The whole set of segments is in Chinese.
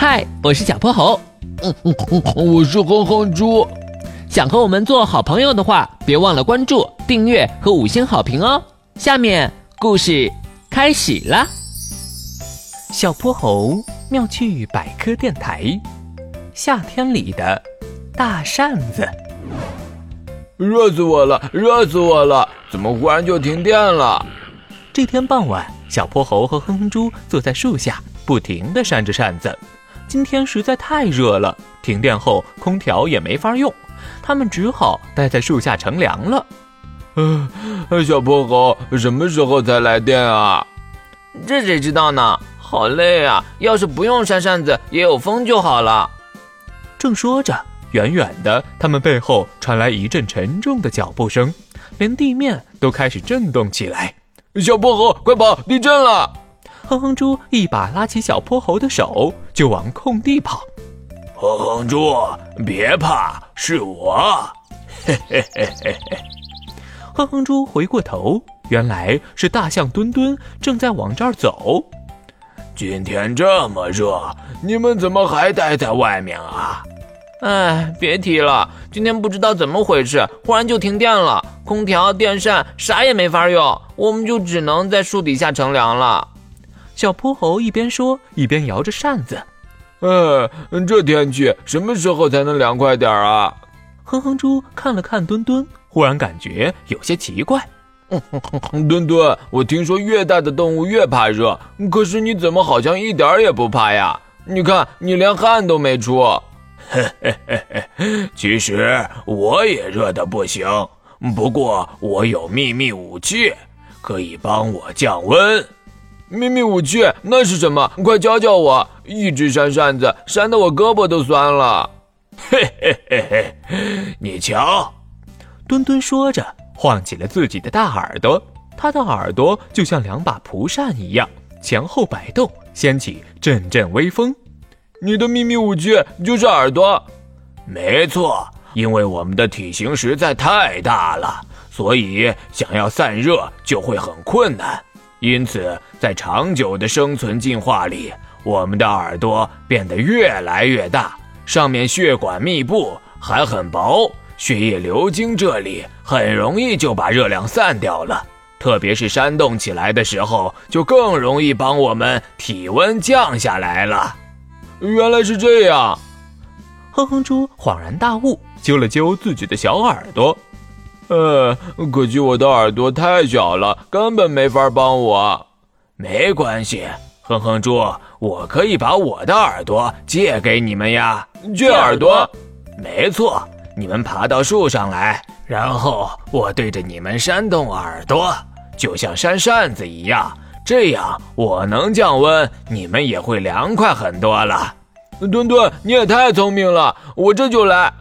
嗨，我是小泼猴。嗯嗯嗯，我是哼哼猪。想和我们做好朋友的话，别忘了关注、订阅和五星好评哦。下面故事开始啦。小泼猴妙趣百科电台，夏天里的大扇子。热死我了！热死我了！怎么忽然就停电了？这天傍晚，小泼猴和哼哼猪坐在树下，不停地扇着扇子。今天实在太热了，停电后空调也没法用，他们只好待在树下乘凉了。呃，小泼猴什么时候才来电啊？这谁知道呢？好累啊！要是不用扇扇子，也有风就好了。正说着。远远的，他们背后传来一阵沉重的脚步声，连地面都开始震动起来。小泼猴，快跑！地震了！哼哼猪一把拉起小泼猴的手，就往空地跑。哼哼猪，别怕，是我。嘿嘿嘿嘿嘿。哼哼猪回过头，原来是大象墩墩正在往这儿走。今天这么热，你们怎么还待在外面啊？哎，别提了，今天不知道怎么回事，忽然就停电了，空调、电扇啥也没法用，我们就只能在树底下乘凉了。小泼猴一边说，一边摇着扇子。哎，这天气什么时候才能凉快点啊？哼哼猪看了看墩墩，忽然感觉有些奇怪。墩墩，我听说越大的动物越怕热，可是你怎么好像一点也不怕呀？你看，你连汗都没出。嘿嘿嘿嘿，其实我也热的不行，不过我有秘密武器，可以帮我降温。秘密武器那是什么？快教教我！一直扇扇子，扇得我胳膊都酸了。嘿嘿嘿嘿，你瞧，墩墩说着，晃起了自己的大耳朵，他的耳朵就像两把蒲扇一样，前后摆动，掀起阵阵微风。你的秘密武器就是耳朵，没错。因为我们的体型实在太大了，所以想要散热就会很困难。因此，在长久的生存进化里，我们的耳朵变得越来越大，上面血管密布，还很薄，血液流经这里，很容易就把热量散掉了。特别是煽动起来的时候，就更容易帮我们体温降下来了。原来是这样，哼哼猪恍然大悟，揪了揪自己的小耳朵。呃，可惜我的耳朵太小了，根本没法帮我。没关系，哼哼猪，我可以把我的耳朵借给你们呀。借耳朵？没错，你们爬到树上来，然后我对着你们扇动耳朵，就像扇扇子一样。这样我能降温，你们也会凉快很多了。墩墩，你也太聪明了，我这就来。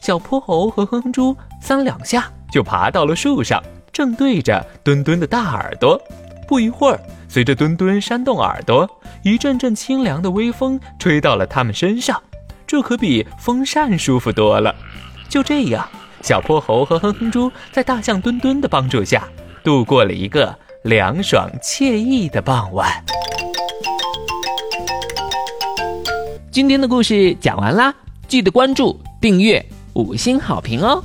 小泼猴和哼哼猪三两下就爬到了树上，正对着墩墩的大耳朵。不一会儿，随着墩墩扇动耳朵，一阵阵清凉的微风吹到了他们身上，这可比风扇舒服多了。就这样，小泼猴和哼哼猪在大象墩墩的帮助下，度过了一个。凉爽惬意的傍晚。今天的故事讲完啦，记得关注、订阅、五星好评哦！